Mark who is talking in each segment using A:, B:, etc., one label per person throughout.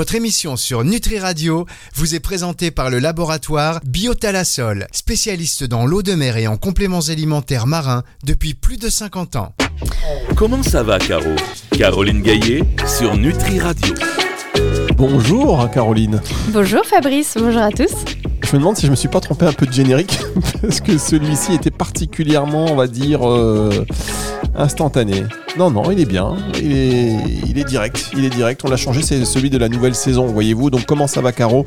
A: Votre émission sur Nutri Radio vous est présentée par le laboratoire Biotalasol, spécialiste dans l'eau de mer et en compléments alimentaires marins depuis plus de 50 ans.
B: Comment ça va, Caro? Caroline Gaillet sur Nutri Radio.
C: Bonjour Caroline.
D: Bonjour Fabrice, bonjour à tous.
C: Je me demande si je me suis pas trompé un peu de générique, parce que celui-ci était particulièrement, on va dire, euh, instantané. Non, non, il est bien, il est, il est direct, il est direct. On l'a changé, c'est celui de la nouvelle saison, voyez-vous. Donc comment ça va, Caro?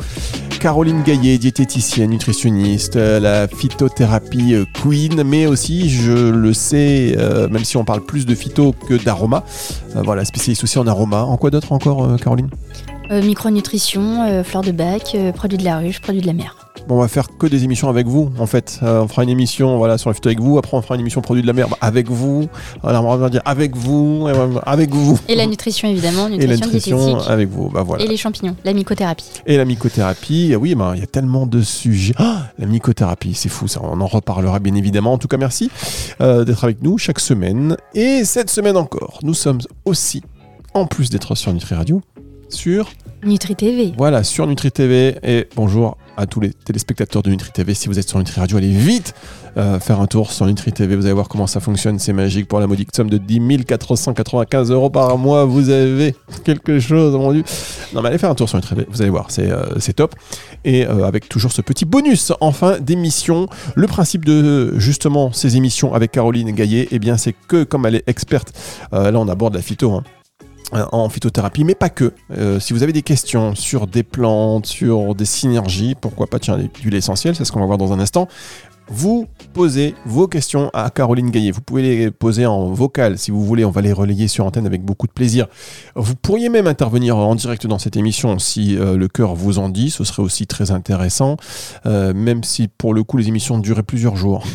C: Caroline Gaillet, diététicienne, nutritionniste, euh, la phytothérapie euh, queen, mais aussi, je le sais, même si on parle plus de phyto que d'aroma, voilà, spécialiste aussi en aroma. En quoi d'autre encore, Caroline?
D: Micronutrition, fleurs de bac, produits de la ruche, produits de la mer.
C: Bon, on va faire que des émissions avec vous, en fait. Euh, on fera une émission voilà, sur la phyto avec vous, après on fera une émission produit de la mer avec vous. Alors on va dire avec vous, avec vous.
D: Et la nutrition, évidemment.
C: Nutrition, et la nutrition avec vous. Bah, voilà.
D: Et les champignons, la mycothérapie.
C: Et la mycothérapie, oui, bah, il y a tellement de sujets. Ah, la mycothérapie, c'est fou, ça, on en reparlera bien évidemment. En tout cas, merci euh, d'être avec nous chaque semaine. Et cette semaine encore, nous sommes aussi, en plus d'être sur Nutri Radio, sur
D: Nutri TV.
C: Voilà, sur Nutri TV. Et bonjour à tous les téléspectateurs de Nutri TV. Si vous êtes sur Nutri Radio, allez vite euh, faire un tour sur Nutri TV. Vous allez voir comment ça fonctionne. C'est magique. Pour la modique somme de 10 495 euros par mois, vous avez quelque chose, mon Dieu. Non, mais allez faire un tour sur Nutri TV. Vous allez voir, c'est euh, top. Et euh, avec toujours ce petit bonus en fin d'émission. Le principe de justement ces émissions avec Caroline Gaillet, eh bien, c'est que comme elle est experte, là, on aborde la phyto. Hein, en phytothérapie, mais pas que. Euh, si vous avez des questions sur des plantes, sur des synergies, pourquoi pas tiens, l'huile essentielle, c'est ce qu'on va voir dans un instant, vous posez vos questions à Caroline Gaillet. Vous pouvez les poser en vocal si vous voulez, on va les relayer sur antenne avec beaucoup de plaisir. Vous pourriez même intervenir en direct dans cette émission si euh, le cœur vous en dit, ce serait aussi très intéressant, euh, même si pour le coup les émissions duraient plusieurs jours.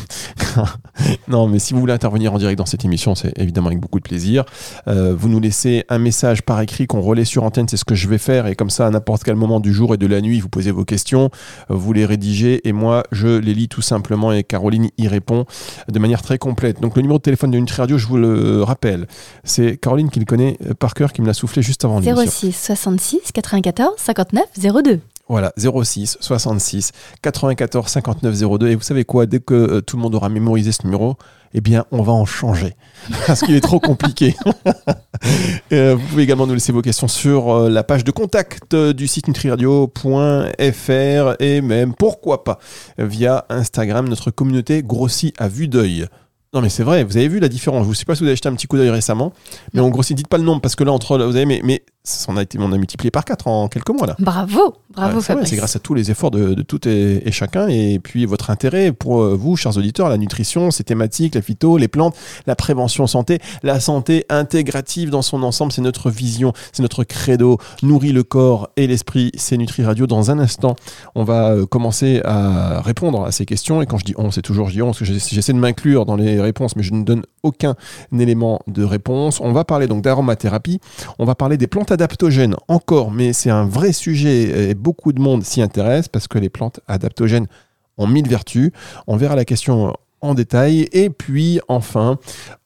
C: non, mais si vous voulez intervenir en direct dans cette émission, c'est évidemment avec beaucoup de plaisir. Euh, vous nous laissez un message par écrit qu'on relaie sur antenne, c'est ce que je vais faire, et comme ça, à n'importe quel moment du jour et de la nuit, vous posez vos questions, vous les rédigez, et moi, je les lis tout simplement et Caroline y répond de manière très complète. Donc le numéro de téléphone de Nutri Radio, je vous le rappelle, c'est Caroline qui le connaît par cœur, qui me l'a soufflé juste avant
D: 06 66 94 59 02.
C: Voilà, 06 66 94 59 02. Et vous savez quoi, dès que euh, tout le monde aura mémorisé ce numéro, eh bien, on va en changer. Parce qu'il est trop compliqué. Euh, vous pouvez également nous laisser vos questions sur euh, la page de contact du site nutriradio.fr et même, pourquoi pas, via Instagram. Notre communauté grossit à vue d'œil. Non mais c'est vrai, vous avez vu la différence. Je ne sais pas si vous avez jeté un petit coup d'œil récemment, mais on grossit. Dites pas le nombre parce que là entre, vous avez, mais, mais on a, été, on a multiplié par 4 en quelques mois là.
D: Bravo, bravo
C: C'est grâce à tous les efforts de, de tout et, chacun et puis votre intérêt pour euh, vous, chers auditeurs, la nutrition, ces thématiques, la phyto, les plantes, la prévention santé, la santé intégrative dans son ensemble, c'est notre vision, c'est notre credo, nourrit le corps et l'esprit, c'est Nutri Radio. Dans un instant, on va euh, commencer à répondre à ces questions et quand je dis on, c'est toujours je dis on parce que j'essaie de m'inclure dans les réponses mais je ne donne aucun élément de réponse. On va parler donc d'aromathérapie, on va parler des plantes adaptogènes encore, mais c'est un vrai sujet et beaucoup de monde s'y intéresse parce que les plantes adaptogènes ont mille vertus. On verra la question en détail. Et puis enfin,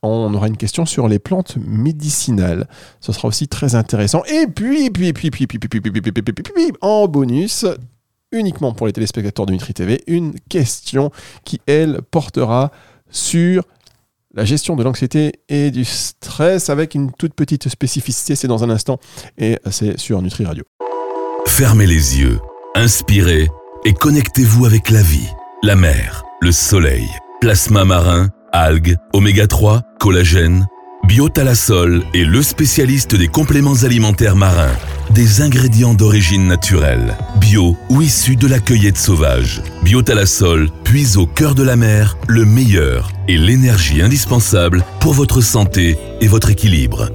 C: on aura une question sur les plantes médicinales. Ce sera aussi très intéressant. Et puis, puis, puis, puis, puis, puis, puis, puis, puis, puis, puis, en bonus, uniquement pour les téléspectateurs de Nutri TV, une question qui, elle, portera sur la gestion de l'anxiété et du stress avec une toute petite spécificité, c'est dans un instant et c'est sur Nutri Radio.
B: Fermez les yeux, inspirez et connectez-vous avec la vie, la mer, le soleil, plasma marin, algues, oméga 3, collagène Biotalasol est le spécialiste des compléments alimentaires marins, des ingrédients d'origine naturelle, bio ou issus de la cueillette sauvage. Biotalasol puise au cœur de la mer le meilleur et l'énergie indispensable pour votre santé et votre équilibre.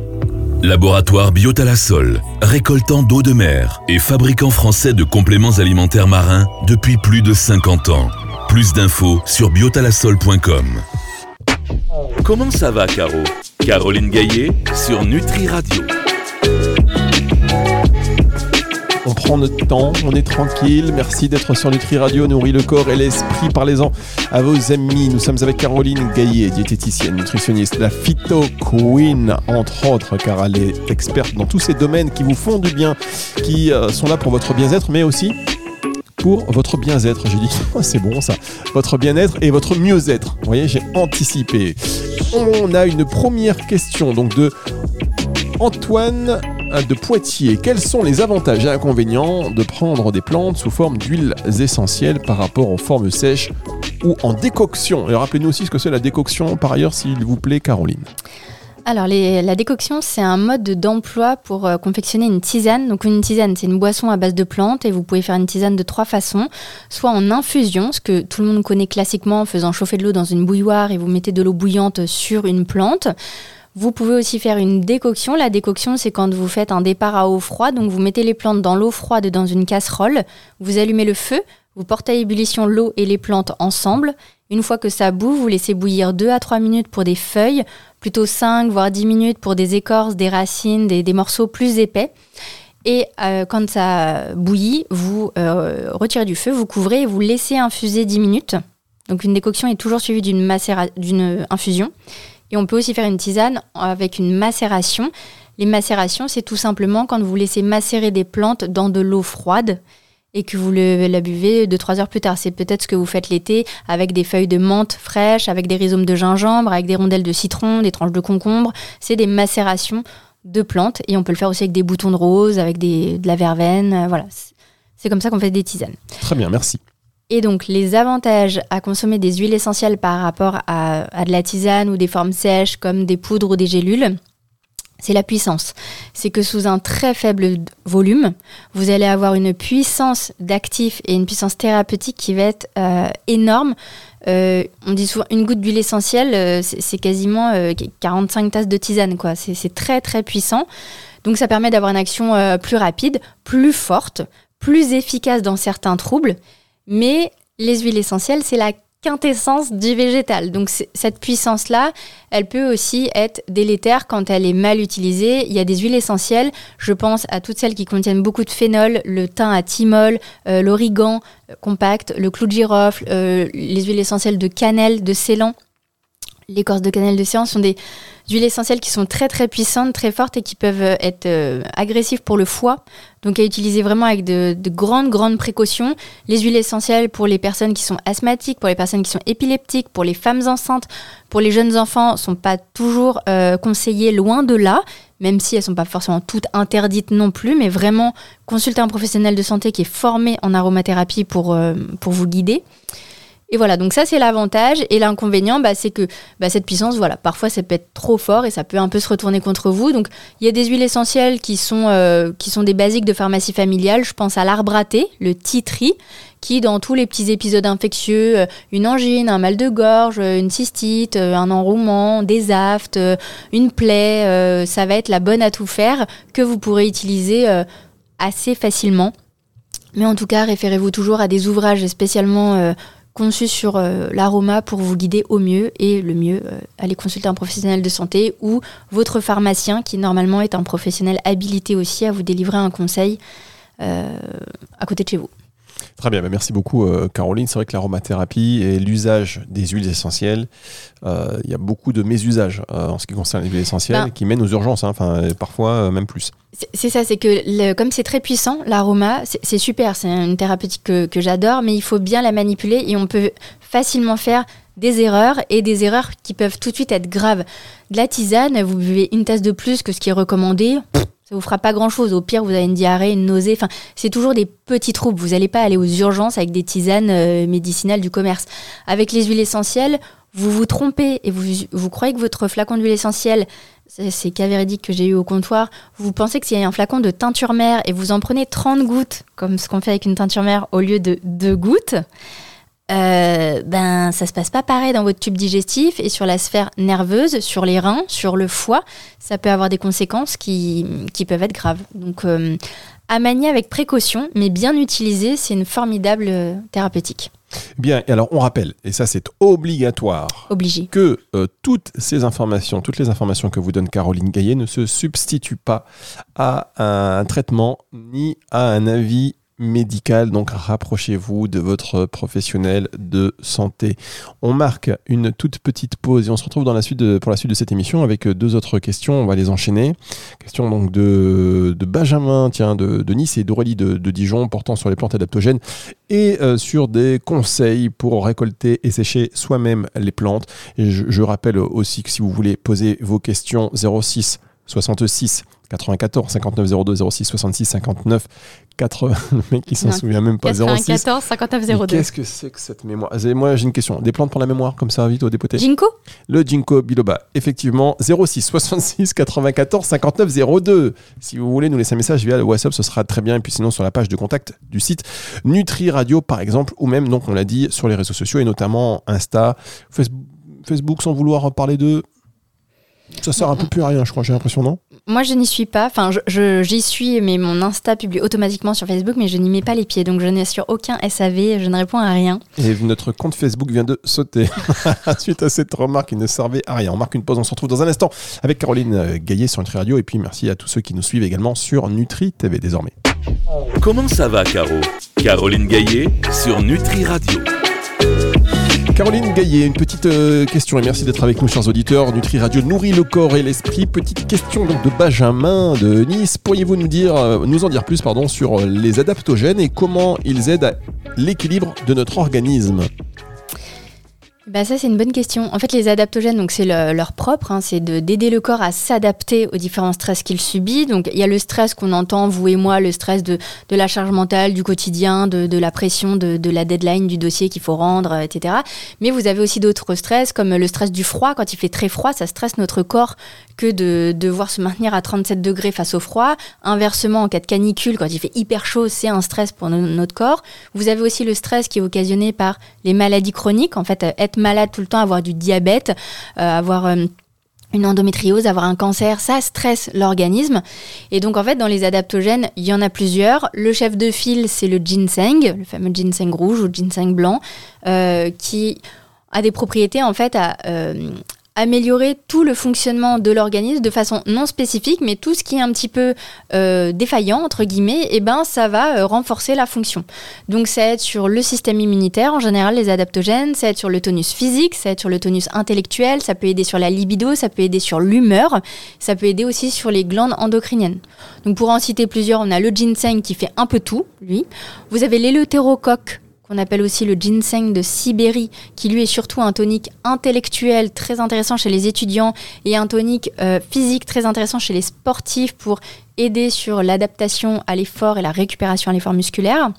B: Laboratoire Biotalasol, récoltant d'eau de mer et fabricant français de compléments alimentaires marins depuis plus de 50 ans. Plus d'infos sur biotalasol.com. Comment ça va, Caro? Caroline Gaillet sur Nutri Radio.
C: On prend notre temps, on est tranquille. Merci d'être sur Nutri Radio, nourrit le corps et l'esprit. Parlez-en à vos amis. Nous sommes avec Caroline Gaillet, diététicienne, nutritionniste, la Phyto Queen, entre autres, car elle est experte dans tous ces domaines qui vous font du bien, qui euh, sont là pour votre bien-être, mais aussi pour votre bien-être. J'ai dit, c'est bon ça, votre bien-être et votre mieux-être. Vous voyez, j'ai anticipé. On a une première question donc de Antoine de Poitiers. Quels sont les avantages et inconvénients de prendre des plantes sous forme d'huiles essentielles par rapport aux formes sèches ou en décoction? Et rappelez-nous aussi ce que c'est la décoction par ailleurs, s'il vous plaît, Caroline.
D: Alors, la décoction, c'est un mode d'emploi pour euh, confectionner une tisane. Donc, une tisane, c'est une boisson à base de plantes et vous pouvez faire une tisane de trois façons. Soit en infusion, ce que tout le monde connaît classiquement en faisant chauffer de l'eau dans une bouilloire et vous mettez de l'eau bouillante sur une plante. Vous pouvez aussi faire une décoction. La décoction, c'est quand vous faites un départ à eau froide. Donc, vous mettez les plantes dans l'eau froide dans une casserole. Vous allumez le feu. Vous portez à ébullition l'eau et les plantes ensemble. Une fois que ça bout, vous laissez bouillir 2 à 3 minutes pour des feuilles plutôt 5 voire 10 minutes pour des écorces, des racines, des, morceaux plus épais. Et euh, quand ça bouillit, vous euh, retirez du feu, vous couvrez et vous laissez infuser 10 minutes. Donc une décoction est toujours suivie d'une d'une infusion. Et on peut aussi faire une tisane avec une macération. Les macérations, c'est tout simplement quand vous laissez macérer des plantes dans de l'eau froide et que vous la buvez 2-3 heures plus tard. C'est peut-être ce que vous faites l'été avec des feuilles de menthe fraîches, avec des rhizomes de gingembre, avec des rondelles de citron, des tranches de concombre. C'est des macérations de plantes et on peut le faire aussi avec des boutons de rose, avec des, de la verveine. Euh, voilà, c'est comme ça qu'on fait des tisanes.
C: Très bien, merci.
D: Et donc les avantages à consommer des huiles essentielles par rapport à, de la tisane ou des formes sèches comme des poudres ou des gélules, c'est la puissance. C'est que sous un très faible volume, vous allez avoir une puissance d'actif et une puissance thérapeutique qui va être euh, énorme. Euh, on dit souvent une goutte d'huile essentielle, euh, c'est quasiment 45 tasses de tisane. quoi. C'est très très puissant. Donc ça permet d'avoir une action plus rapide, plus forte, plus efficace dans certains troubles. Mais les huiles essentielles, c'est la quintessence du végétal. Donc cette puissance-là, elle peut aussi être délétère quand elle est mal utilisée. Il y a des huiles essentielles, je pense à toutes celles qui contiennent beaucoup de phénol, le thym à thymol, euh, l'origan euh, compact, le clou de girofle, euh, les huiles essentielles de cannelle, de ceylan. L'écorce de cannelle de Ceylan sont des huiles essentielles qui sont très très puissantes, très fortes et qui peuvent euh, être euh, agressives pour le foie. Donc à utiliser vraiment avec de, grandes grandes précautions. Les huiles essentielles pour les personnes qui sont asthmatiques, pour les personnes qui sont épileptiques, pour les femmes enceintes, pour les jeunes enfants, sont pas toujours euh, conseillées loin de là même si elles sont pas forcément toutes interdites non plus, mais vraiment consulter un professionnel de santé qui est formé en aromathérapie pour, pour vous guider. Et voilà, donc ça c'est l'avantage. Et l'inconvénient, bah, c'est que bah, cette puissance, voilà, parfois ça peut être trop fort et ça peut un peu se retourner contre vous. Donc il y a des huiles essentielles qui sont, euh, qui sont des basiques de pharmacie familiale. Je pense à l'arbre à thé, le titri, qui dans tous les petits épisodes infectieux, euh, une angine, un mal de gorge, une cystite, euh, un enrouement, des aftes, une plaie, ça va être la bonne à tout faire que vous pourrez utiliser assez facilement. Mais en tout cas, référez-vous toujours à des ouvrages spécialement conçu sur euh, l'aroma pour vous guider au mieux et le mieux, euh, allez consulter un professionnel de santé ou votre pharmacien qui normalement est un professionnel habilité aussi à vous délivrer un conseil euh, à côté de chez vous.
C: Très bien, bah, merci beaucoup Caroline. C'est vrai que l'aromathérapie et l'usage des huiles essentielles, il y a beaucoup de mésusages en ce qui concerne les huiles essentielles ben qui mènent aux urgences, hein, parfois même plus.
D: C'est ça, c'est que comme c'est très puissant, l'aroma, c'est super, c'est une thérapeutique que, j'adore, mais il faut bien la manipuler et on peut facilement faire des erreurs et des erreurs qui peuvent tout de suite être graves. De la tisane, vous buvez une tasse de plus que ce qui est recommandé, ça vous fera pas grand chose. Au pire, vous avez une diarrhée, une nausée. Enfin, c'est toujours des petits troubles. Vous n'allez pas aller aux urgences avec des tisanes euh, médicinales du commerce. Avec les huiles essentielles, vous vous trompez et vous, vous croyez que votre flacon d'huile essentielle c'est cas véridique que j'ai eu au comptoir, vous pensez que s'il y un flacon de teinture mère et vous en prenez 30 gouttes, comme ce qu'on fait avec une teinture mère au lieu de 2 gouttes, euh, ben ça se passe pas pareil dans votre tube digestif et sur la sphère nerveuse, sur les reins, sur le foie, ça peut avoir des conséquences qui, peuvent être graves. Donc euh, à manier avec précaution, mais bien utilisé, c'est une formidable euh, thérapeutique.
C: Bien, et alors on rappelle, et ça c'est obligatoire,
D: Obligé.
C: que euh, toutes ces informations, toutes les informations que vous donne Caroline Gaillet ne se substituent pas à un traitement ni à un avis médical. Donc rapprochez-vous de votre professionnel de santé. On marque une toute petite pause et on se retrouve dans la suite de- pour la suite de cette émission avec deux autres questions. On va les enchaîner. Question donc de, de Benjamin, tiens, de, de Nice et d'Aurélie de, de Dijon portant sur les plantes adaptogènes et euh, sur des conseils pour récolter et sécher soi-même les plantes. Je, je rappelle aussi que si vous voulez poser vos questions 06 66 94 59 02 06 66 59 80 le mec il s'en souvient même pas 06
D: 94 59
C: Mais
D: 02.
C: Qu'est-ce que c'est que cette mémoire? Moi j'ai une question. Des plantes pour la mémoire comme ça vite au dépoté?
D: Ginkgo?
C: Le ginkgo biloba, effectivement, 06 66 94 59 02. Si vous voulez nous laisser un message via le WhatsApp, ce sera très bien. Et puis sinon sur la page de contact du site Nutri Radio par exemple, ou même donc on l'a dit sur les réseaux sociaux et notamment Insta, Facebook, Facebook sans vouloir parler de. Ça sert un peu plus à rien, je crois. J'ai l'impression non?
D: Moi, je n'y suis pas. Enfin, je- je- j'y suis, mais mon Insta publie automatiquement sur Facebook, mais je n'y mets pas les pieds. Donc, je n'ai sur aucun SAV, je ne réponds à rien.
C: Et notre compte Facebook vient de sauter suite à cette remarque qui ne servait à rien. On marque une pause, on se retrouve dans un instant avec Caroline Gaillet sur Nutri Radio. Et puis merci à tous ceux qui nous suivent également sur Nutri TV désormais.
B: Comment ça va, Caro? Caroline Gaillet sur Nutri Radio.
C: Caroline Gaillet, une petite euh, question et merci d'être avec nous, chers auditeurs. Nutri Radio nourrit le corps et l'esprit. Petite question donc de Benjamin de Nice. Pourriez-vous nous euh, nous en dire plus, pardon, sur euh, les adaptogènes et comment ils aident à l'équilibre de notre organisme?
D: Bah ça c'est une bonne question. En fait les adaptogènes donc c'est le- leur propre, hein, c'est de- d'aider le corps à s'adapter aux différents stress qu'il subit. Donc il y a le stress qu'on entend vous et moi, le stress de, la charge mentale, du quotidien, de, de la pression, de, de la deadline du dossier qu'il faut rendre, euh, etc. Mais vous avez aussi d'autres stress comme le stress du froid. Quand il fait très froid, ça stresse notre corps que de devoir se maintenir à 37 degrés face au froid. Inversement, en cas de canicule, quand il fait hyper chaud, c'est un stress pour no- notre corps. Vous avez aussi le stress qui est occasionné par les maladies chroniques. En fait, euh, être malade tout le temps, avoir du diabète, euh, avoir euh, une endométriose, avoir un cancer, ça stresse l'organisme. Et donc, en fait, dans les adaptogènes, il y en a plusieurs. Le chef de file, c'est le ginseng, le fameux ginseng rouge ou ginseng blanc, qui a des propriétés, en fait, à améliorer tout le fonctionnement de l'organisme de façon non spécifique, mais tout ce qui est un petit peu euh, défaillant, entre guillemets, et ben, ça va euh, renforcer la fonction. Donc ça aide sur le système immunitaire, en général les adaptogènes, ça aide sur le tonus physique, ça aide sur le tonus intellectuel, ça peut aider sur la libido, ça peut aider sur l'humeur, ça peut aider aussi sur les glandes endocriniennes. Donc pour en citer plusieurs, on a le ginseng qui fait un peu tout, lui. Vous avez l'éleutérocoque qu'on appelle aussi le ginseng de Sibérie, qui lui est surtout un tonique intellectuel très intéressant chez les étudiants et un tonique euh, physique très intéressant chez les sportifs pour aider sur l'adaptation à l'effort et la récupération à l'effort musculaire.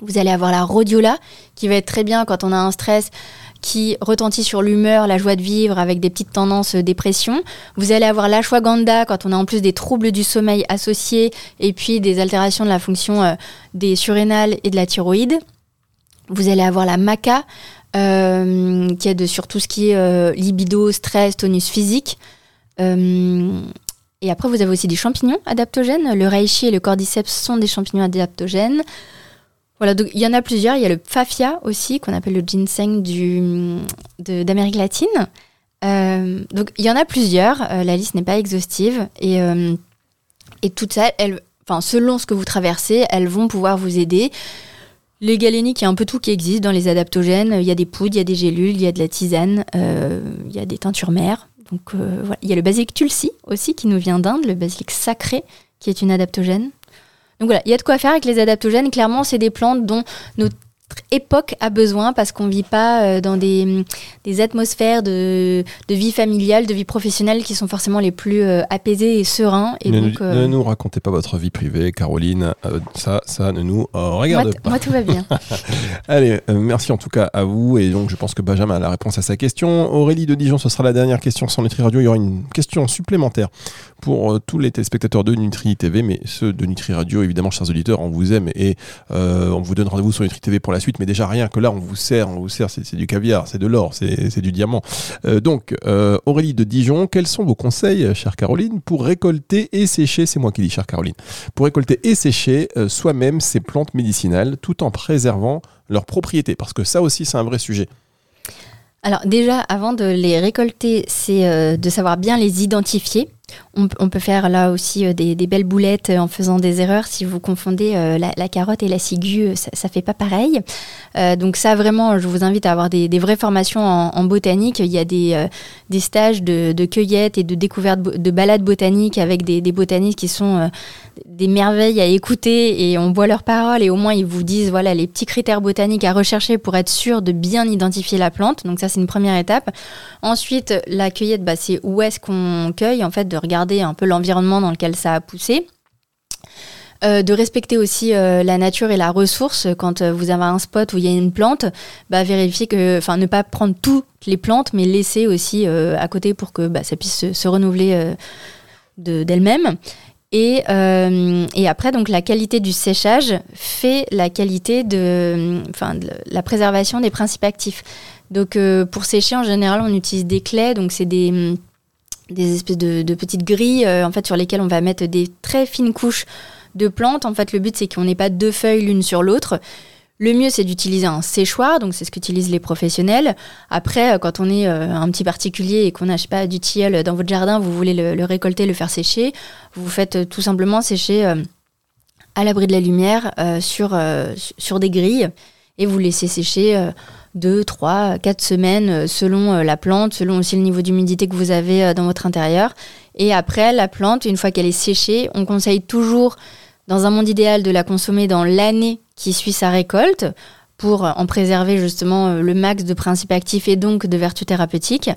D: Vous allez avoir la rhodiola qui va être très bien quand on a un stress qui retentit sur l'humeur, la joie de vivre avec des petites tendances euh, dépression. Vous allez avoir l'ashwagandha quand on a en plus des troubles du sommeil associés et puis des altérations de la fonction euh, des surrénales et de la thyroïde. Vous allez avoir la maca euh, qui aide sur tout ce qui est euh, libido, stress, tonus physique. Euh, et après, vous avez aussi des champignons adaptogènes. Le reishi et le cordyceps sont des champignons adaptogènes. Voilà, donc il y en a plusieurs. Il y a le pfafia aussi, qu'on appelle le ginseng d'Amérique latine. Donc il y en a plusieurs. La liste n'est pas exhaustive. Et, et toutes elles, selon ce que vous traversez, elles vont pouvoir vous aider. Les galéniques, il y a un peu tout qui existe dans les adaptogènes. Il y a des poudres, il y a des gélules, il y a de la tisane, euh, il y a des teintures mères. Donc euh. Il y a le basilic tulsi aussi qui nous vient d'Inde, le basilic sacré qui est une adaptogène. Donc voilà, il y a de quoi faire avec les adaptogènes. Clairement, c'est des plantes dont notre époque a besoin parce qu'on vit pas euh, dans des, des atmosphères de, de vie familiale, de vie professionnelle qui sont forcément les plus euh, apaisées et sereins. Et
C: ne,
D: donc,
C: nous-
D: euh,
C: ne nous racontez pas votre vie privée, Caroline. Euh, ça, ça ne nous
D: moi,
C: regarde
D: t-
C: pas.
D: moi, tout va bien.
C: Allez, merci en tout cas à vous. Et donc, je pense que Benjamin a la réponse à sa question. Aurélie de Dijon, ce sera la dernière question sur Nutri Radio. Il y aura une question supplémentaire pour tous les téléspectateurs de Nutri TV, mais ceux de Nutri Radio, évidemment, chers auditeurs, on vous aime et on vous donne rendez-vous sur Nutri TV pour la la suite, mais déjà rien que là, on vous sert, on vous sert, c'est du caviar, c'est de l'or, c'est du diamant. Euh, donc, euh, Aurélie de Dijon, quels sont vos conseils, chère Caroline, pour récolter et sécher, c'est moi qui dis, chère Caroline, pour récolter et sécher euh, soi-même ces plantes médicinales tout en préservant leurs propriétés Parce que ça aussi, c'est un vrai sujet.
D: Alors déjà, avant de les récolter, c'est euh, de savoir bien les identifier. On, peut faire là aussi euh, des, belles boulettes euh, en faisant des erreurs. Si vous confondez euh, la, carotte et la ciguë, ça, ça fait pas pareil. Donc ça, vraiment, je vous invite à avoir des, vraies formations en, botanique. Il y a des, stages de, de cueillette et de découverte de balades botaniques avec des, botanistes qui sont des merveilles à écouter et on boit leurs paroles et au moins ils vous disent voilà les petits critères botaniques à rechercher pour être sûr de bien identifier la plante. Donc ça c'est une première étape. Ensuite la cueillette bah, c'est où est-ce qu'on cueille en fait de regarder un peu l'environnement dans lequel ça a poussé. Euh, de respecter aussi euh, la nature et la ressource quand euh, vous avez un spot où il y a une plante, bah, vérifier que, enfin, ne pas prendre toutes les plantes, mais laisser aussi à côté pour que bah, ça puisse se, se renouveler de- d'elle-même. Et, euh, et après, donc, la qualité du séchage fait la qualité de, enfin, la préservation des principes actifs. Donc, euh, pour sécher, en général, on utilise des clés. Donc, c'est des, des espèces de, de petites grilles euh, en fait, sur lesquelles on va mettre des très fines couches de plantes. En fait, le but, c'est qu'on n'ait pas deux feuilles l'une sur l'autre. Le mieux, c'est d'utiliser un séchoir, donc c'est ce qu'utilisent les professionnels. Après, euh, quand on est euh, un petit particulier et qu'on n'a pas du tilleul dans votre jardin, vous voulez le, récolter, le faire sécher, vous faites euh, tout simplement sécher à l'abri de la lumière sur, su- sur des grilles et vous laissez sécher euh, deux, trois, quatre semaines selon la plante, selon aussi le niveau d'humidité que vous avez dans votre intérieur. Et après, la plante, une fois qu'elle est séchée, on conseille toujours, dans un monde idéal, de la consommer dans l'année qui suit sa récolte pour euh, en préserver justement euh, le max de principes actifs et donc de vertus thérapeutiques.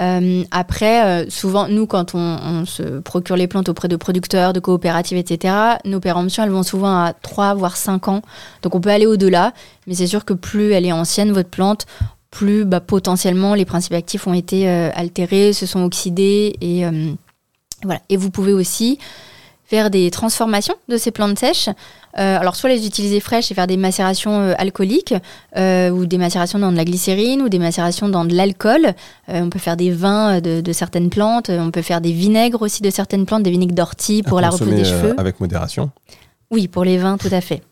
D: Euh, après, souvent, nous, quand on, se procure les plantes auprès de producteurs, de coopératives, etc., nos péremptions, elles vont souvent à 3 voire 5 ans. Donc on peut aller au-delà, mais c'est sûr que plus elle est ancienne, votre plante, plus bah, potentiellement les principes actifs ont été altérés, se sont oxydés. Et, voilà. et vous pouvez aussi faire des transformations de ces plantes sèches. Euh, alors soit les utiliser fraîches et faire des macérations euh, alcooliques euh, ou des macérations dans de la glycérine ou des macérations dans de l'alcool. On peut faire des vins de, de certaines plantes, on peut faire des vinaigres aussi de certaines plantes, des vinaigres d'ortie pour
C: À
D: la
C: consommer,
D: des cheveux.
C: avec modération.
D: Oui, pour les vins, tout à fait.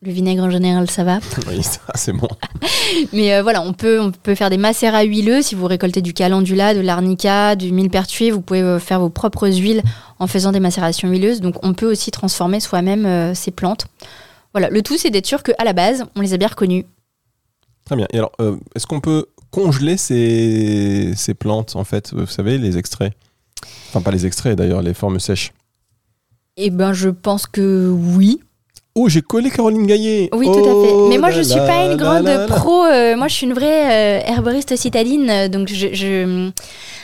D: Le vinaigre en général, ça va.
C: Oui, ça, c'est bon.
D: Mais euh, voilà, on peut, on peut faire des macérats huileux. Si vous récoltez du calendula, de l'arnica, du millepertuis, vous pouvez euh, faire vos propres huiles en faisant des macérations huileuses. Donc on peut aussi transformer soi-même euh, ces plantes. Voilà, le tout c'est d'être sûr qu'à la base, on les a bien reconnues.
C: Très bien. Et alors, euh, est-ce qu'on peut congeler ces, ces plantes, en fait Vous savez, les extraits? Enfin, pas les extraits d'ailleurs, les formes sèches.
D: Eh ben, je pense que oui.
C: Oh, j'ai collé Caroline Gaillet
D: Oui, tout à fait.
C: Oh
D: Mais moi, je suis
C: là
D: pas une grande pro. euh, moi, je suis une vraie euh, herboriste citadine. Donc, je, je,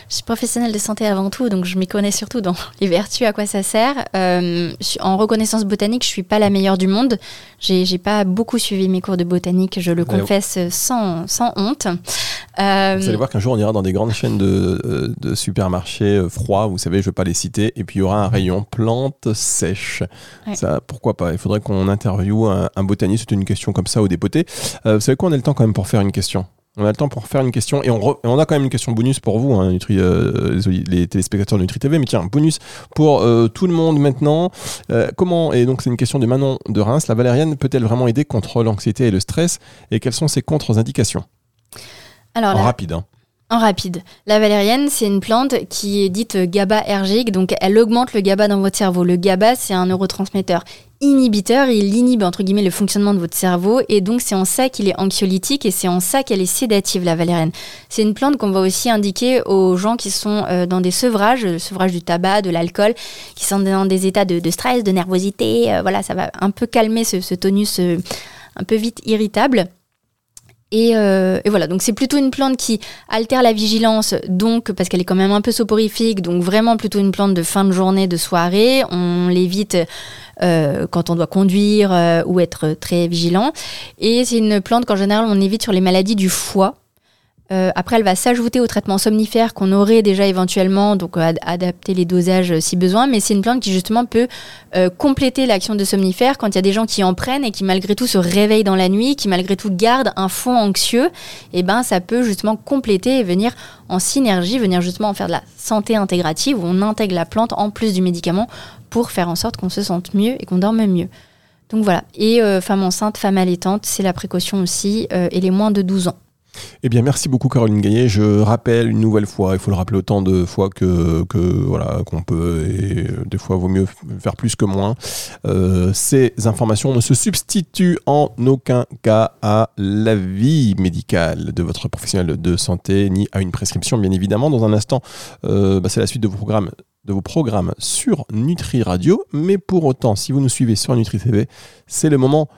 D: je suis professionnelle de santé avant tout. Donc, je m'y connais surtout dans les vertus, à quoi ça sert. Euh, en reconnaissance botanique, je suis pas la meilleure du monde. J'ai j'ai pas beaucoup suivi mes cours de botanique, je le confesse sans, sans honte. Euh,
C: Vous allez voir qu'un jour, on ira dans des grandes chaînes de, euh, de supermarchés euh, froids, vous savez, je ne vais pas les citer, et puis il y aura un rayon plantes sèches.
D: Ouais.
C: Ça, pourquoi pas? Il faudrait qu'on interviewe un, un botaniste, c'est une question comme ça, au dépoté. Euh, vous savez quoi, on a le temps quand même pour faire une question. On a le temps pour faire une question, et on, re- et on a quand même une question bonus pour vous, hein, Nutri- euh, les, téléspectateurs de Nutri TV, mais tiens, bonus pour euh, tout le monde maintenant. Euh, comment, et donc c'est une question de Manon de Reims, la valériane peut-elle vraiment aider contre l'anxiété et le stress, et quelles sont ses contre-indications?
D: Alors,
C: En
D: la-
C: rapide, hein.
D: En rapide. La valériane, c'est une plante qui est dite GABA-ergique, donc elle augmente le GABA dans votre cerveau. Le GABA, c'est un neurotransmetteur inhibiteur, il inhibe entre guillemets le fonctionnement de votre cerveau et donc c'est en ça qu'il est anxiolytique et c'est en ça qu'elle est sédative la valériane. C'est une plante qu'on va aussi indiquer aux gens qui sont euh, dans des sevrages, le sevrage du tabac, de l'alcool, qui sont dans des états de, stress, de nervosité. euh, voilà, ça va un peu calmer ce, ce tonus euh, un peu vite irritable. Et, euh, et voilà, donc c'est plutôt une plante qui altère la vigilance, donc parce qu'elle est quand même un peu soporifique, donc vraiment plutôt une plante de fin de journée, de soirée. On l'évite euh, quand on doit conduire euh, ou être très vigilant. Et c'est une plante qu'en général on évite sur les maladies du foie. Euh, après, elle va s'ajouter au traitement somnifère qu'on aurait déjà éventuellement, donc euh, ad- adapter les dosages euh, si besoin. Mais c'est une plante qui justement peut euh, compléter l'action de somnifère quand il y a des gens qui en prennent et qui malgré tout se réveillent dans la nuit, qui malgré tout gardent un fond anxieux. Et ben, ça peut justement compléter et venir en synergie, venir justement faire de la santé intégrative où on intègre la plante en plus du médicament pour faire en sorte qu'on se sente mieux et qu'on dorme mieux. Donc voilà. Et euh, femme enceinte, femme allaitante, c'est la précaution aussi, euh, et les moins de 12 ans.
C: Eh bien, merci beaucoup Caroline Gaillet. Je rappelle une nouvelle fois, il faut le rappeler autant de fois que, voilà qu'on peut, et des fois vaut mieux faire plus que moins. Euh, ces informations ne se substituent en aucun cas à l'avis médical de votre professionnel de santé, ni à une prescription, bien évidemment. Dans un instant, euh, bah, c'est la suite de vos programmes de vos programmes sur Nutri Radio, mais pour autant, si vous nous suivez sur Nutri TV, c'est le moment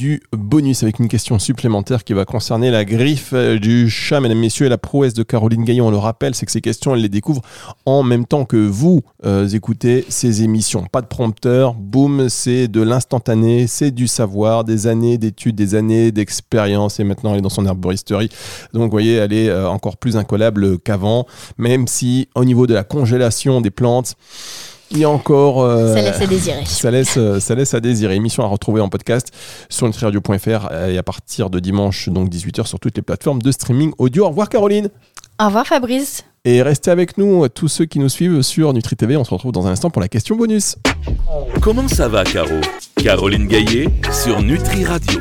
C: du bonus avec une question supplémentaire qui va concerner la griffe euh, du chat, mesdames, messieurs, et la prouesse de Caroline Gaillon. On le rappelle, c'est que ces questions, elle les découvre en même temps que vous euh, écoutez ces émissions. Pas de prompteur, boum, c'est de l'instantané, c'est du savoir, des années d'études, des années d'expérience, et maintenant elle est dans son herboristerie. Donc, vous voyez, elle est euh, encore plus incollable qu'avant, même si au niveau de la congélation des plantes, il y a encore... euh,
D: Ça laisse à désirer.
C: ça laisse, euh, ça laisse à désirer. Émission à retrouver en podcast sur nutriradio.fr et à partir de dimanche, donc 18h, sur toutes les plateformes de streaming audio. Au revoir Caroline
D: Au revoir Fabrice.
C: Et restez avec nous, tous ceux qui nous suivent sur Nutri TV. On se retrouve dans un instant pour la question bonus.
B: Comment ça va, Caro? Caroline Gaillet sur Nutri Radio.